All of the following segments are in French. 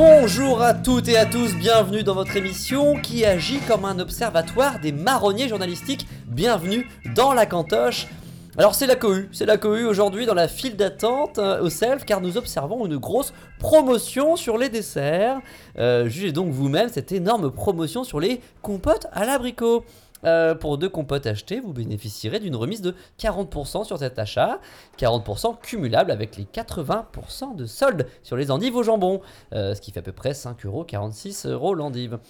Bonjour à toutes et à tous, bienvenue dans votre émission qui agit comme un observatoire des marronniers journalistiques. Bienvenue dans la cantoche. Alors c'est la cohue, c'est la cohue aujourd'hui dans la file d'attente euh, au self car nous observons une grosse promotion sur les desserts. Euh, jugez donc vous-même cette énorme promotion sur les compotes à l'abricot. Euh, pour deux compotes achetées, vous bénéficierez d'une remise de 40% sur cet achat, 40% cumulable avec les 80% de solde sur les endives au jambon, ce qui fait à peu près 5,46 euros l'endive.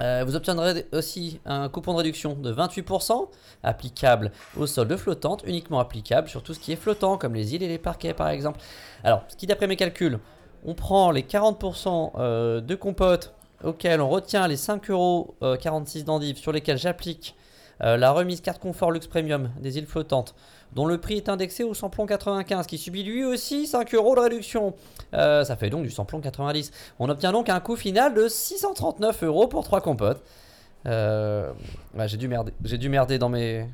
Euh, vous obtiendrez aussi un coupon de réduction de 28% applicable aux soldes flottantes, uniquement applicable sur tout ce qui est flottant, comme les îles et les parquets par exemple. Alors, ce qui d'après mes calculs, on prend les 40% euh, de compote auxquels on retient les 5,46€ d'endive sur lesquels j'applique euh, la remise carte confort luxe premium des îles flottantes, dont le prix est indexé au samplon 95, qui subit lui aussi 5 euros de réduction. Euh, ça fait donc du samplon 90. On obtient donc un coût final de 639 euros pour 3 compotes. Euh, ouais, j'ai dû merder, j'ai dû merder dans mes,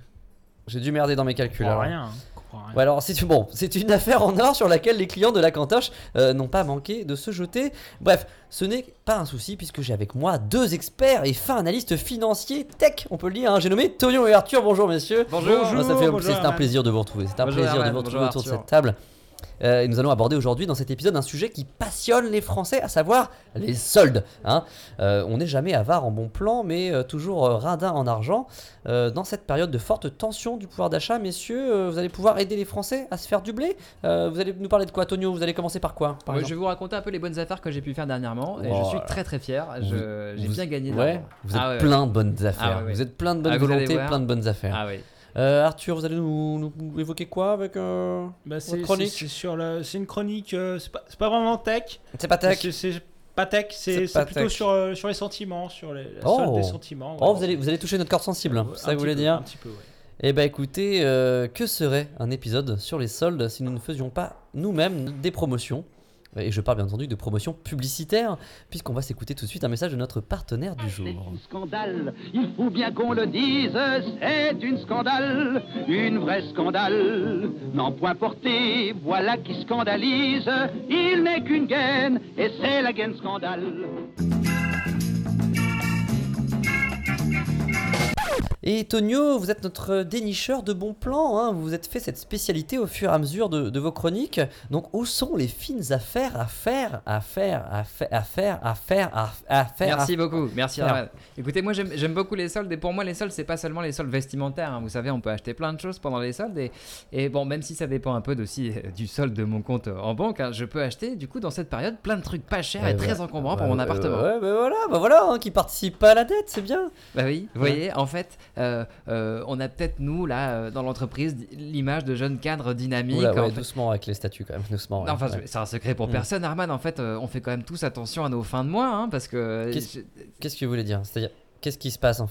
j'ai dû merder dans mes calculs. rien. hein, comprends rien. Ouais, alors c'est bon, c'est une affaire en or sur laquelle les clients de la cantoche euh, n'ont pas manqué de se jeter. Bref, ce n'est pas un souci puisque j'ai avec moi deux experts et fins analystes financiers tech, on peut le dire. hein. J'ai nommé Torion et Arthur. Bonjour messieurs. Bonjour. Ah, ça fait Bonjour, c'est un plaisir de vous retrouver. C'est un Bonjour, plaisir de vous retrouver Bonjour, autour de cette table. Euh, et nous allons aborder aujourd'hui dans cet épisode un sujet qui passionne les Français, à savoir les soldes. hein. Euh, on n'est jamais avare en bon plan, mais euh, toujours radin en argent. Dans cette période de forte tension du pouvoir d'achat, messieurs, vous allez pouvoir aider les Français à se faire du blé? Vous allez nous parler de quoi, Tonio? Vous allez commencer par quoi par Ouais, je vais vous raconter un peu les bonnes affaires que j'ai pu faire dernièrement et Oh. je suis très très fier. J'ai bien gagné. de Ouais, l'argent. vous êtes Ah ouais, plein de bonnes affaires. ouais, ouais. Vous êtes plein de bonnes Ah, volontés, plein de bonnes affaires. Ah oui. Euh, Arthur, vous allez nous, nous évoquer quoi avec euh, Bah, votre chronique c'est- c'est sur le- c'est une chronique. euh, c'est pas, c'est pas vraiment tech. C'est pas tech. C'est pas tech. C'est plutôt sur, euh, sur les sentiments, sur les, la Oh. des sentiments. Oh, vous allez, vous allez toucher notre corde sensible, c'est ça vous voulez peu, dire Un petit peu, ouais. Eh ben écoutez, euh, que serait un épisode sur les soldes si nous ne faisions pas nous-mêmes des promotions? Et je parle bien entendu de promotions publicitaires, puisqu'on va s'écouter tout de suite un message de notre partenaire du jour. C'est une scandale, il faut bien qu'on le dise, c'est une scandale, une vraie scandale. N'en point porté, voilà qui scandalise, il n'est qu'une gaine, et c'est la gaine scandale. Et Tonio, vous êtes notre dénicheur de bons plans, hein. vous vous êtes fait cette spécialité au fur et à mesure de, de vos chroniques. Donc où sont les fines affaires à faire, à faire, à faire, à faire, à faire, à, faire Merci à- beaucoup, merci. Écoutez, moi j'aime beaucoup les soldes et pour moi les soldes c'est pas seulement les soldes vestimentaires. hein. Vous savez, on peut acheter plein de choses pendant les soldes et, et bon, même si ça dépend un peu aussi euh, du solde de mon compte en banque, hein, je peux acheter du coup dans cette période plein de trucs pas chers Ouais, et très bah, encombrants pour mon appartement. Ouais, bah voilà, bah voilà, hein, qui participe pas à la dette, c'est bien. Bah oui, vous voyez, en fait, on a peut-être nous là euh, dans l'entreprise l'image de jeunes cadres dynamiques. Oula, ouais, fait- doucement avec les statuts quand même, doucement. ouais, Non, enfin, ouais. c'est un secret pour Mm. personne, Arman. En fait, euh, on fait quand même tous attention à nos fins de mois, hein, parce que. Qu'est-ce- je- que vous voulez dire? C'est-à-dire, qu'est-ce qui se passe en...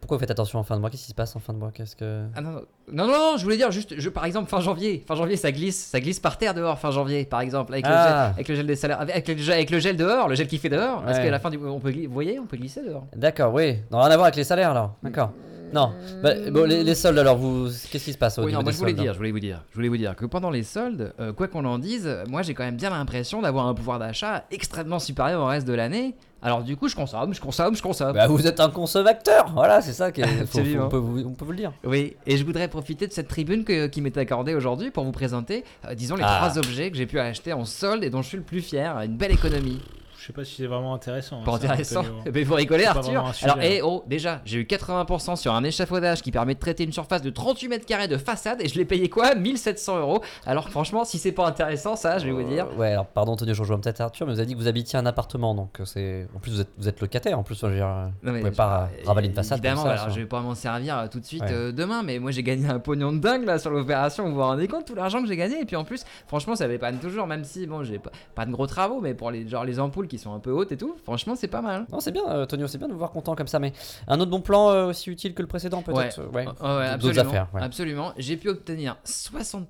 Pourquoi vous faites attention en fin de mois? Qu'est-ce qui se passe en fin de mois? Qu'est-ce que... Ah non, non, non, je voulais dire juste, je, par exemple, fin janvier. Fin janvier, ça glisse, ça glisse par terre dehors, fin janvier, par exemple, avec, le, Ah. gel, avec le gel des salaires, avec, le, gel- avec le gel dehors, le gel qui fait dehors. Parce Ouais. qu'à la fin du. On peut, vous voyez, on peut glisser dehors. D'accord, oui. Non, rien à voir avec les salaires alors. D'accord. Non. Bah, bon, les, les soldes alors, vous, qu'est-ce qui se passe au Oui, niveau non, moi des je voulais soldes dire, je voulais vous dire, je voulais vous dire que pendant les soldes, euh, quoi qu'on en dise, moi j'ai quand même bien l'impression d'avoir un pouvoir d'achat extrêmement supérieur au reste de l'année. Alors du coup, je consomme, je consomme, je consomme. Bah, vous êtes un consommateur. Voilà, c'est ça. Qui est- faut- faut- Absolument. on, peut vous, on peut vous le dire. Oui, et je voudrais profiter de cette tribune que- qui m'est accordée aujourd'hui pour vous présenter, euh, disons, les Ah. trois objets que j'ai pu acheter en solde et dont je suis le plus fier. Une belle économie. Je sais pas si c'est vraiment intéressant. hein, Pas intéressant. Mais faut rigoler, C'est pas Arthur. Alors, eh hein. oh, déjà, j'ai eu 80% sur un échafaudage qui permet de traiter une surface de 38 mètres carrés de façade et je l'ai payé quoi? 1700 euros. Alors, franchement, si c'est pas intéressant, ça, je vais vous dire. Euh, ouais, alors pardon, Antonio, je rejoins peut-être Arthur, mais vous avez dit que vous habitiez un appartement, donc euh, c'est. En plus, vous êtes, vous êtes locataire. En plus, je veux dire, euh, Non, mais vous pouvez je- pas euh, ravaler une façade. Évidemment, comme ça, alors je vais pas m'en servir tout de suite Ouais. euh, demain, mais moi j'ai gagné un pognon de dingue là sur l'opération. Vous vous rendez compte tout l'argent que j'ai gagné Et puis en plus, franchement, ça dépanne toujours, même si bon, j'ai pas, pas de gros travaux, mais pour les genre les ampoules qui sont un peu hautes et tout. Franchement, c'est pas mal. Non, c'est bien, euh, Tonio, c'est bien de vous voir content comme ça. Mais un autre bon plan euh, aussi utile que le précédent, peut-être euh, ouais. Oh, ouais, D'autres absolument. affaires, ouais. Absolument. J'ai pu obtenir 60%.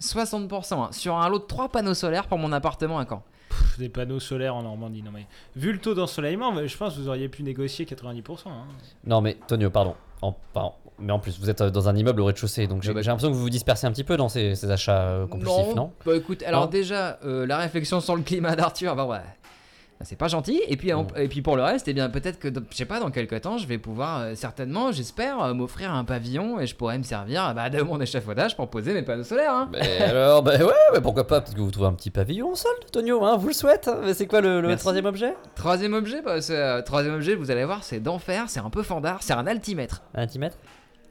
60% hein, sur un lot de 3 panneaux solaires pour mon appartement à Caen. Pff, Des panneaux solaires en Normandie. Non mais vu le taux d'ensoleillement, je pense que vous auriez pu négocier 90%. hein. Non, mais Tonio, pardon. En- pardon. Mais en plus, vous êtes euh, dans un immeuble au rez-de-chaussée, donc j'ai Ah bah, j'ai l'impression que vous vous dispersez un petit peu dans ces, ces achats euh, compulsifs, non, Bah écoute, alors Non? déjà, euh, la réflexion sur le climat d'Arthur, bah ouais. Bah, C'est pas gentil. Et puis, en- Mm. et puis pour le reste, eh bien peut-être que, dans- je sais pas, dans quelques temps, je vais pouvoir, euh, certainement, j'espère, euh, m'offrir un pavillon et je pourrais me servir bah, de mon échafaudage pour poser mes panneaux solaires. hein. Mais alors, bah ouais, mais pourquoi pas? Peut-être que vous trouvez un petit pavillon au sol, Tonio, hein, vous le souhaite. hein. Mais c'est quoi le, troisième objet? Troisième objet, bah, c'est, euh, troisième objet, vous allez voir, c'est d'enfer, c'est un peu fandard, c'est un altimètre. Un altimètre?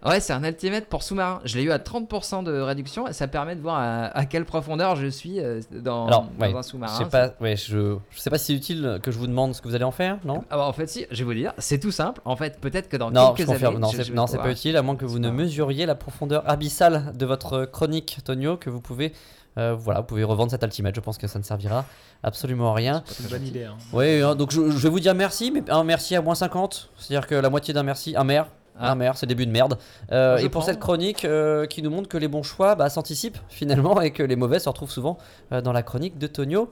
Ouais, c'est un altimètre pour sous-marin. Je l'ai eu à 30% de réduction et ça permet de voir à, à quelle profondeur je suis euh, dans, Alors, dans ouais, un Je sous-marin. sais pas, ouais, je, je sais pas si c'est utile que je vous demande ce que vous allez en faire, non? Ah bah, en fait, si, je vais vous dire, c'est tout simple. En fait, peut-être que dans Non, je quelques confirme. années, Non, je- c'est je non, c'est pas utile, à moins que vous ne pas- mesuriez la profondeur abyssale de votre chronique, Tonio, que vous pouvez, euh, voilà, vous pouvez revendre cet altimètre. Je pense que ça ne servira absolument à rien. C'est une bonne idée. hein. Oui, hein, donc je, je vais vous dire merci, mais un merci à moins 50, c'est-à-dire que la moitié d'un merci, un maire. Ah. C'est le début de merde. Euh, et pour prends. cette chronique euh, qui nous montre que les bons choix bah, s'anticipent finalement et que les mauvais se retrouvent souvent euh, dans la chronique de Tonio.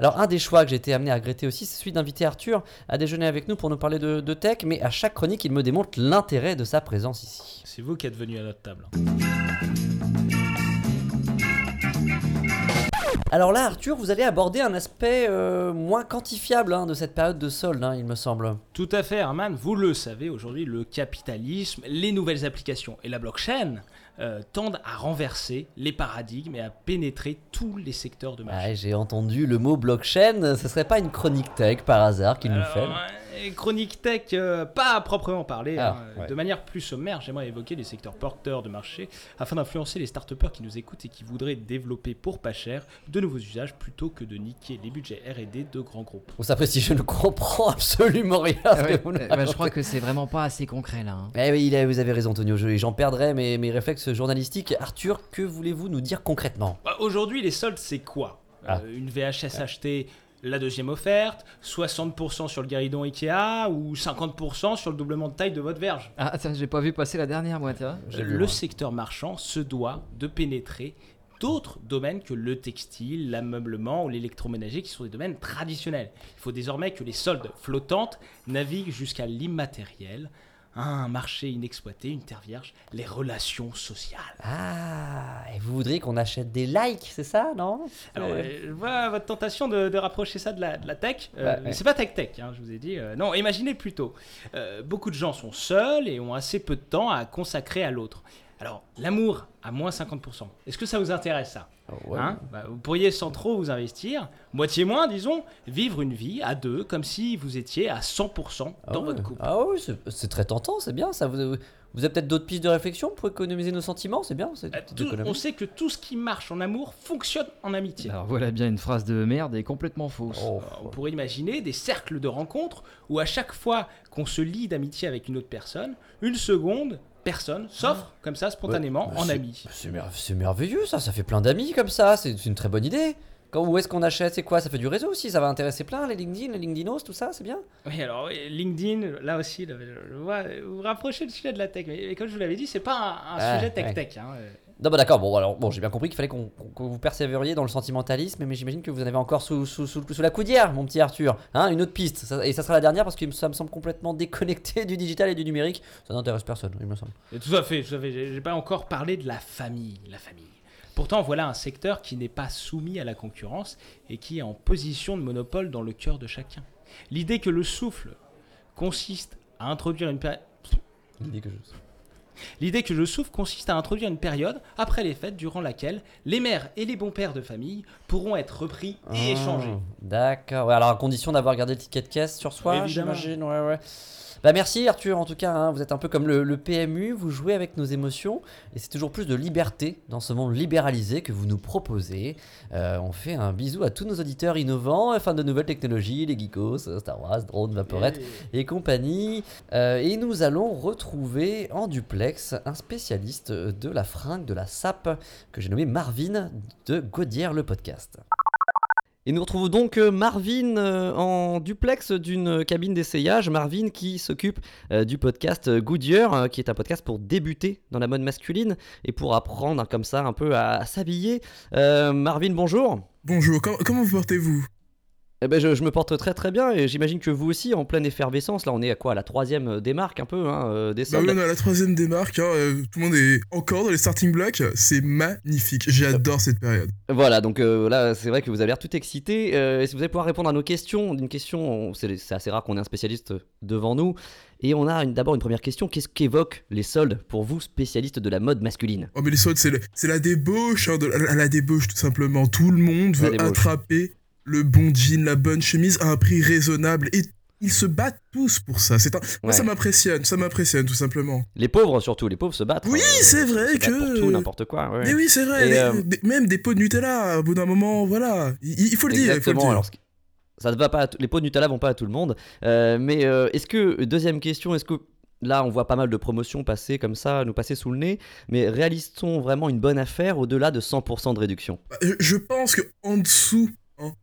Alors un des choix que j'ai été amené à regretter aussi, c'est celui d'inviter Arthur à déjeuner avec nous pour nous parler de, de tech, mais à chaque chronique, il me démontre l'intérêt de sa présence ici. C'est vous qui êtes venu à notre table. Alors là, Arthur, vous allez aborder un aspect euh, moins quantifiable hein, de cette période de solde, hein, il me semble. Tout à fait, Herman. Vous le savez, aujourd'hui, le capitalisme, les nouvelles applications et la blockchain euh, tendent à renverser les paradigmes et à pénétrer tous les secteurs de marché. Ouais, j'ai entendu le mot blockchain, ce serait pas une chronique tech par hasard qu'il nous fait ouais, Chronique tech, euh, pas à proprement parler. Ah, hein. ouais. De manière plus sommaire, j'aimerais évoquer les secteurs porteurs de marché afin d'influencer les start qui nous écoutent et qui voudraient développer pour pas cher de nouveaux usages plutôt que de niquer les budgets R&D de grands groupes. Vous s'apprécie, je ne comprends absolument rien. Ah ouais, bah, je crois que c'est vraiment pas assez concret là. hein. Eh oui, il a- vous avez raison, Antonio. je- J'en perdrai mes, mes réflexes journalistiques. Arthur, que voulez-vous nous dire concrètement? Bah, Aujourd'hui, les soldes, c'est quoi? Ah. Euh, Une VHS achetée, la deuxième offerte, 60% sur le guéridon Ikea ou 50% sur le doublement de taille de votre verge Ah, tiens, j'ai pas vu passer la dernière, moi, tiens. Vu, Le secteur marchand se doit de pénétrer d'autres domaines que le textile, l'ameublement ou l'électroménager qui sont des domaines traditionnels. Il faut désormais que les soldes flottantes naviguent jusqu'à l'immatériel, un marché inexploité, une terre vierge, les relations sociales. Ah, et vous voudriez qu'on achète des likes, c'est ça, non? Alors, Euh, euh, je vois votre tentation de, de rapprocher ça de la, de la tech. Euh, Ouais, ouais. C'est pas tech-tech, hein, je vous ai dit. euh, non, imaginez plutôt. Beaucoup de gens sont seuls et ont assez peu de temps à consacrer à l'autre. Alors, l'amour à moins 50%. Est-ce que ça vous intéresse, ça ouais. Hein Bah, Vous pourriez, sans trop vous investir, moitié moins, disons, vivre une vie à deux, comme si vous étiez à 100% Ah dans ouais. votre couple. Ah oui, c'est- c'est très tentant, c'est bien ça. Vous, vous avez peut-être d'autres pistes de réflexion pour économiser nos sentiments, c'est bien. Euh, tout- on sait que tout ce qui marche en amour fonctionne en amitié. Alors voilà bien une phrase de merde et complètement fausse. Oh, On pourrait imaginer des cercles de rencontres où à chaque fois qu'on se lie d'amitié avec une autre personne, une seconde personne s'offre comme ça spontanément Ouais, en ami. C'est mer- c'est merveilleux ça, ça fait plein d'amis comme ça, c'est une très bonne idée. Quand, où est-ce qu'on achète C'est quoi Ça fait du réseau aussi, ça va intéresser plein, les LinkedIn, les LinkedInos, tout ça, c'est bien. Oui, alors LinkedIn, là aussi, vois, vous rapprochez le sujet de la tech, mais, comme je vous l'avais dit, c'est pas un, un Ah, sujet ouais. tech-tech. hein, euh. Non, bah d'accord, bon, alors bon, j'ai bien compris qu'il fallait qu'on que vous persévériez dans le sentimentalisme, mais j'imagine que vous en avez encore sous, sous, sous, sous la coudière, mon petit Arthur. Hein, une autre piste, ça- et ça sera la dernière parce que ça me semble complètement déconnecté du digital et du numérique. Ça n'intéresse personne, il me semble. Et Tout à fait, tout à fait. J'ai j'ai pas encore parlé de la famille, la famille. Pourtant, voilà un secteur qui n'est pas soumis à la concurrence et qui est en position de monopole dans le cœur de chacun. L'idée que le souffle consiste à introduire une période... L'idée que je. L'idée que je souffle consiste à introduire une période après les fêtes durant laquelle les mères et les bons pères de famille pourront être repris et Ah, échangés. D'accord, ouais, alors à condition d'avoir gardé le ticket de caisse sur soi, Évidemment. j'imagine, ouais, ouais. Bah merci Arthur, en tout cas, hein, vous êtes un peu comme le, le PMU, vous jouez avec nos émotions, et c'est toujours plus de liberté dans ce monde libéralisé que vous nous proposez. Euh, on fait un bisou à tous nos auditeurs innovants, fans de nouvelles technologies, les geekos, euh, Star Wars, drones, vaporettes et compagnie. Euh, et nous allons retrouver en duplex un spécialiste de la fringue, de la sape, que j'ai nommé Marvin de Gaudière le podcast. Et nous retrouvons donc euh, Marvin euh, en duplex d'une cabine d'essayage. Marvin qui s'occupe euh, du podcast Goodyear, qui est un podcast pour débuter dans la mode masculine et pour apprendre hein, comme ça un peu à, s'habiller. Marvin, bonjour. Bonjour, com- comment vous portez-vous? Eh ben, je, je me porte très très bien et j'imagine que vous aussi en pleine effervescence. Là, on est à quoi à La troisième euh, démarque un peu hein, euh, des Bah oui, on est à la troisième démarque, hein, euh, tout le monde est encore dans les starting blocks, c'est magnifique, j'adore cette période. Voilà, donc euh, là, c'est vrai que vous avez l'air tout excité. Euh, Est-ce que vous allez pouvoir répondre à nos questions? D'une question, on- c'est assez rare qu'on ait un spécialiste devant nous. Et on a une- d'abord une première question. Qu'est-ce qu'évoquent les soldes pour vous, spécialistes de la mode masculine? Oh mais les soldes, c'est la débauche, hein, de, la, la débauche tout simplement, tout le monde veut attraper le bon jean, la bonne chemise à un prix raisonnable, et ils se battent tous pour ça, c'est un... Moi ça m'impressionne, ça m'impressionne tout simplement. Les pauvres surtout, les pauvres se battent. Oui, hein, c'est vrai que- Pour tout, n'importe quoi. ouais. Mais oui, c'est vrai, les- euh, même des pots de Nutella, au bout d'un moment, voilà, il, il faut le dire, Exactement. Alors, ça ne va pas. les pots de Nutella vont pas à tout le monde. Euh, mais euh, est-ce que deuxième question, est-ce que là on voit pas mal de promotions passer comme ça, nous passer sous le nez, mais réalise-t-on vraiment une bonne affaire au-delà de 100% de réduction? Bah, je- pense que en dessous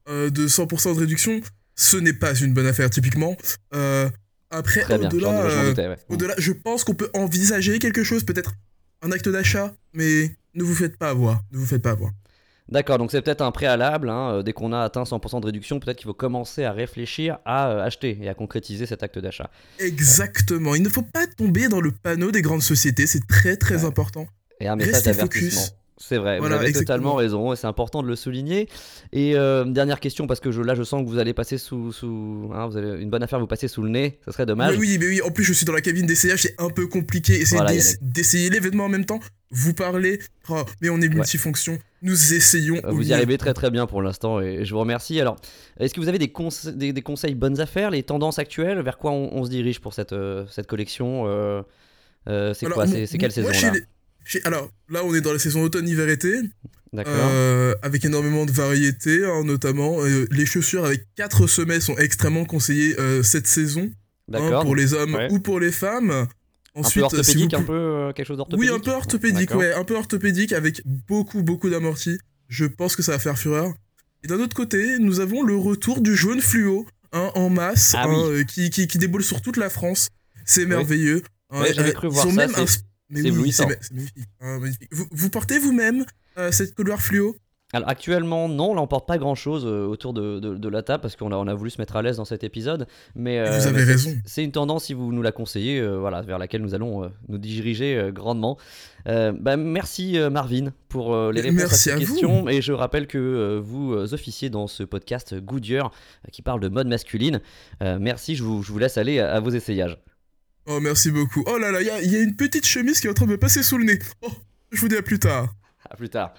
de 100% de réduction, ce n'est pas une bonne affaire typiquement. Euh, après, au-delà, euh, ouais. au-delà, je pense qu'on peut envisager quelque chose, peut-être un acte d'achat, mais ne vous faites pas avoir. Ne vous faites pas avoir. D'accord, donc c'est peut-être un préalable. hein, euh, dès qu'on a atteint 100% de réduction, peut-être qu'il faut commencer à réfléchir à euh, acheter et à concrétiser cet acte d'achat. Exactement. Il ne faut pas tomber dans le panneau des grandes sociétés. C'est très très Ouais. important. Et un message Restez focus. C'est vrai, Voilà, vous avez exactement. totalement raison et c'est important de le souligner. Et euh, dernière question, parce que je, là je sens que vous allez passer sous. sous hein, vous avez une bonne affaire vous passer sous le nez, ça serait dommage. Mais oui, mais oui. En plus, je suis dans la cabine d'essayage. C'est un peu compliqué. Voilà, d'essayer les vêtements en même temps. Vous parlez. Oh, mais on est multifonction. Nous essayons. Euh, Vous y arrivez très très bien pour l'instant et je vous remercie. Alors, est-ce que vous avez des, conse- des, des conseils bonnes affaires, les tendances actuelles, vers quoi on, on se dirige pour cette, euh, cette collection euh, euh, C'est quoi C'est quelle saison là? les- Alors là, on est dans la saison automne-hiver-été, euh, avec énormément de variétés, hein, notamment. Euh, les chaussures avec 4 semelles sont extrêmement conseillées euh, cette saison, hein, pour les hommes Ouais. ou pour les femmes. un Ensuite, peu si vous orthopédique, un peu euh, quelque chose d'orthopédique Oui, un peu orthopédique, ouais, un peu orthopédique avec beaucoup, beaucoup d'amortis. Je pense que ça va faire fureur. Et d'un autre côté, nous avons le retour du jaune fluo, hein, en masse, Ah hein, oui. qui, qui, qui déboule sur toute la France. C'est merveilleux. Ouais, j'avais cru ils voir ont ça, même un c'est oui, éblouissant. magnifique. magnifique. Vous, vous portez vous-même euh, cette couloir fluo? Alors actuellement non, là on porte pas grand chose autour de, de- de la table parce qu'on a, on a voulu se mettre à l'aise dans cet épisode. Mais euh, Vous avez raison. C'est une tendance si vous nous la conseillez, euh, voilà, vers laquelle nous allons euh, nous diriger euh, grandement. Euh, bah, merci euh, Marvin pour euh, les réponses merci à à ces vous. questions et je rappelle que euh, vous euh, officiez dans ce podcast Goodyear euh, qui parle de mode masculine. Euh, merci, je vous, je vous laisse aller à, à vos essayages. Oh, merci beaucoup. Oh là là, il y a, il y a une petite chemise qui est en train de me passer sous le nez. Oh, je vous dis à plus tard. À plus tard.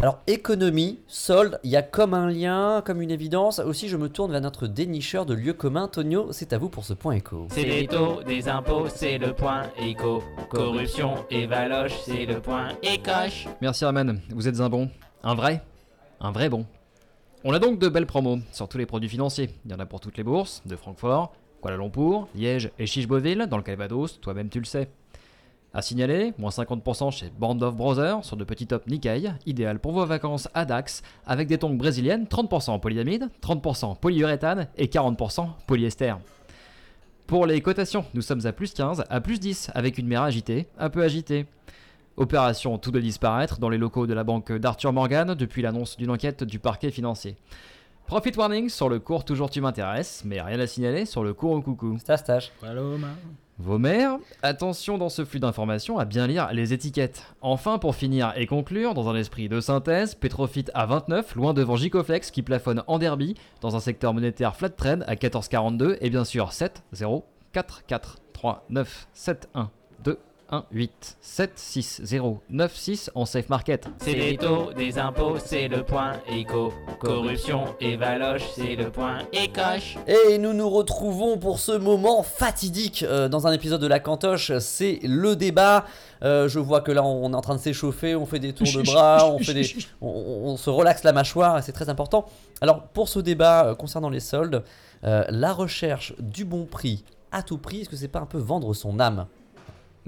Alors, économie, solde, il y a comme un lien, comme une évidence. Aussi, je me tourne vers notre dénicheur de lieux communs. Tonio, c'est à vous pour ce point écho. C'est les taux des impôts, c'est le point éco. Corruption et valoche, c'est le point écoche. Merci Herman, vous êtes un bon? Un vrai? Un vrai bon. On a donc de belles promos sur tous les produits financiers. Il y en a pour toutes les bourses, de Francfort, Kuala Lumpur, Liège et Chicheboville, dans le Calvados, toi-même tu le sais. À signaler, moins 50% chez Band of Brothers sur de petits tops Nikkei, idéal pour vos vacances à Dax, avec des tongs brésiliennes, 30% en polyamide, 30% polyuréthane et 40% polyester. Pour les cotations, nous sommes à plus 15, à plus 10, avec une mer agitée, un peu agitée. Opération tout de disparaître dans les locaux de la banque d'Arthur Morgan depuis l'annonce d'une enquête du parquet financier. Profit warning sur le cours toujours tu m'intéresses, mais rien à signaler sur le cours au coucou. Paloma. Vos mères, attention dans ce flux d'informations à bien lire les étiquettes. Enfin, pour finir et conclure, dans un esprit de synthèse, Petrofit à 29, loin devant Gicoflex qui plafonne en derby, dans un secteur monétaire flat trend à 14,42 et bien sûr 7, 0, 4, 4, 3, 9, 7, 1, 2, 1, 8, 7, 6, 0, 9, 6 en safe market. C'est les taux des impôts, c'est le point éco. Corruption et valoche, c'est le point écoche. Et nous nous retrouvons pour ce moment fatidique euh, dans un épisode de La Cantoche. C'est le débat. Euh, je vois que là, on est en train de s'échauffer, on fait des tours de bras, on, fait des, on, on se relaxe la mâchoire et c'est très important. Alors, pour ce débat euh, concernant les soldes, euh, la recherche du bon prix à tout prix, est-ce que c'est pas un peu vendre son âme?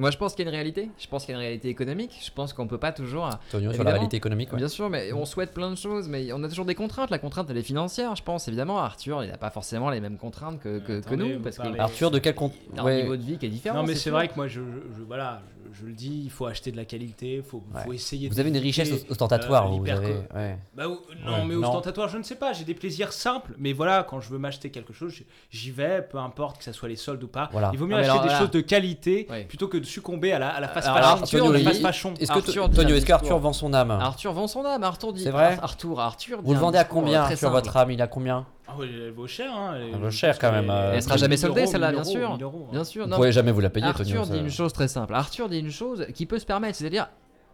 Moi, je pense qu'il y a une réalité. Je pense qu'il y a une réalité économique. Je pense qu'on peut pas toujours. Sur la réalité économique. ouais. Bien sûr, mais on souhaite plein de choses, mais on a toujours des contraintes. La contrainte, elle est financière, je pense. Évidemment, Arthur, il n'a pas forcément les mêmes contraintes que, que, que nous, parce parlez- qu'il Arthur, de quel compte a un ouais. niveau de vie qui est différent. Non, mais c'est vrai que moi, je, je- je- voilà, je, le dis, il faut acheter de la qualité, il faut, faut Ouais. essayer de Vous avez une richesse ostentatoire, euh, vous avez. ouais. Bah, ou- non, Ouais, mais non. ostentatoire, je ne sais pas. J'ai des plaisirs simples, mais voilà, quand je veux m'acheter quelque chose, j'y vais, peu importe que ça soit les soldes ou pas. Voilà. Il vaut mieux Ah, mais acheter alors, des là- choses de qualité Ouais. plutôt que de succomber à la, à la fast fashion. Est-ce que Arthur, Tonio, dit un est-ce qu'Arthur vend son âme Arthur vend son âme. Arthur dit. C'est vrai Arthur, Arthur. Vous dit le vendez à combien, euh, très Arthur, votre âme Il a combien Ah ouais, elle vaut cher. Hein, Elle vaut cher, quand même, est- euh. Elle sera 1000 jamais soldée, celle-là, 1000 bien sûr. 1000 euros, hein. Bien sûr. Vous non, pourrez jamais vous la payer, Arthur dit ça. une chose très simple. Arthur dit une chose qui peut se permettre, c'est-à-dire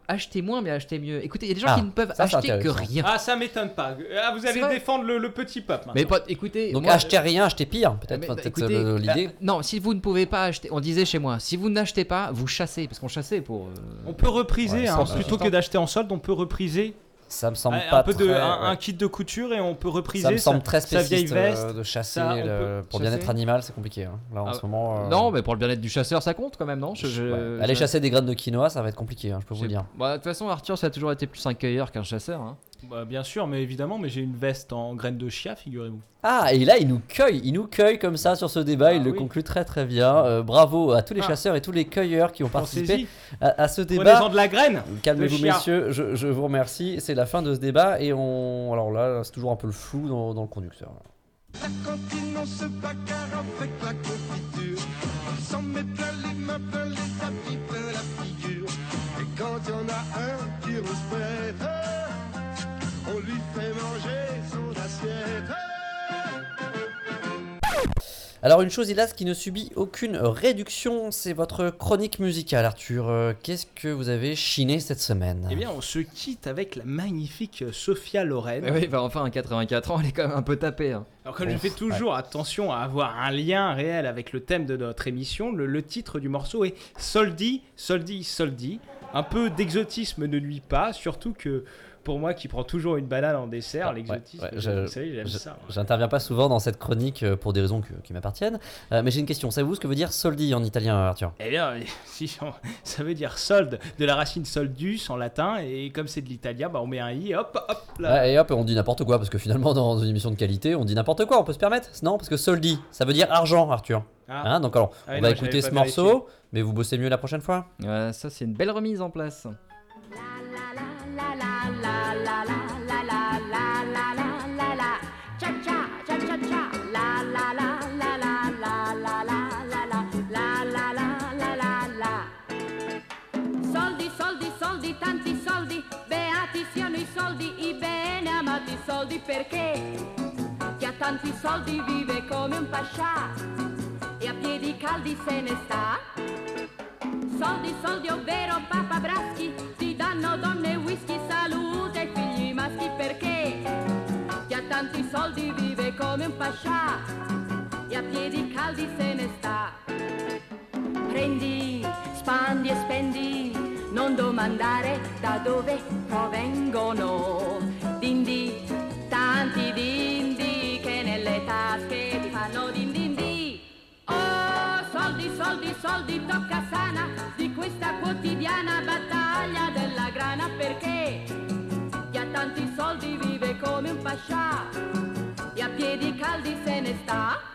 acheter moins mais acheter mieux. Écoutez, il y a des gens Ah, qui ne peuvent ça, acheter que rien. Ah, ça m'étonne pas. Ah, vous allez défendre le, le petit peuple. Mais pas, écoutez, Donc moi, achetez rien, achetez pire, peut-être. bah, euh, l'idée. euh, non, si vous ne pouvez pas acheter, on disait chez moi, si vous n'achetez pas, vous chassez, parce qu'on chassait pour. euh, On peut repriser, Ouais, hein, bah, plutôt que d'acheter en solde, on peut repriser Ça me semble un, pas peu de, très- un, un ouais. kit de couture et on peut repriser Ça me semble très sa vieille spécifique veste. euh, de chasser ça, on le- peut pour chasser. bien-être animal, c'est compliqué. hein. Là en Ah, ce moment. euh, Non, mais pour le bien-être du chasseur, ça compte quand même, non? Je- je- ouais. Aller je- chasser des graines de quinoa, ça va être compliqué, hein, je peux vous je- le dire. Bah, de toute façon, Arthur, ça a toujours été plus un cueilleur qu'un chasseur. hein. Bah, bien sûr, mais évidemment, mais j'ai une veste en graines de chia, figurez-vous. Ah, et là, il nous cueille, il nous cueille comme ça sur ce débat, Ah il le conclut très très bien. Euh, bravo à tous les Ah. chasseurs et tous les cueilleurs qui ont participé à, à ce débat. prenez-en de la graine. Calmez-vous messieurs, je, je vous remercie. C'est la fin de ce débat et on... Alors là, c'est toujours un peu le flou dans, dans le conducteur. La cantine, on se bagarre avec la confiture. Il s'en met plein les mains, plein les tapis, plein la figure. Et quand il y en a un qui Alors une chose hélas qui ne subit aucune réduction, c'est votre chronique musicale Arthur. Euh, Qu'est-ce que vous avez chiné cette semaine? Eh bien, on se quitte avec la magnifique Sophia Loren. Mais oui, bah, enfin, à 84 ans, elle est quand même un peu tapée. hein. Alors comme je Ouf, fais toujours attention à avoir un lien réel avec le thème de notre émission, le, le titre du morceau est Soldi, Soldi, Soldi. Un peu d'exotisme ne nuit pas, surtout que pour moi qui prends toujours une banane en dessert, Ah, l'exotisme, ouais, vous je- savez, j'aime je- ça. moi. J'interviens pas souvent dans cette chronique euh, pour des raisons que- qui m'appartiennent, Euh, mais j'ai une question. Savez-vous ce que veut dire soldi en italien Arthur? Eh bien, si on- ça veut dire solde de la racine soldus en latin, et comme c'est de l'italien, bah on met un i, hop, hop, là. Ouais, Et hop, on dit n'importe quoi, parce que finalement dans une émission de qualité, on dit n'importe quoi, on peut se permettre Non, parce que soldi, ça veut dire argent Arthur. Ah. Hein, donc alors, Ah on va écouter ce vérifié. morceau, mais vous bossez mieux la prochaine fois ça, c'est une belle remise en place. Perché chi ha tanti soldi vive come un pascià e a piedi caldi se ne sta. Soldi, soldi, ovvero papabraschi, ti danno donne, whisky, salute e figli maschi perché chi ha tanti soldi vive come un pascià e a piedi caldi se ne sta. Prendi, spandi e spendi, non domandare da dove provengono. Soldi, tocca sana di questa quotidiana battaglia della grana perché chi ha tanti soldi vive come un pascià e a piedi caldi se ne sta.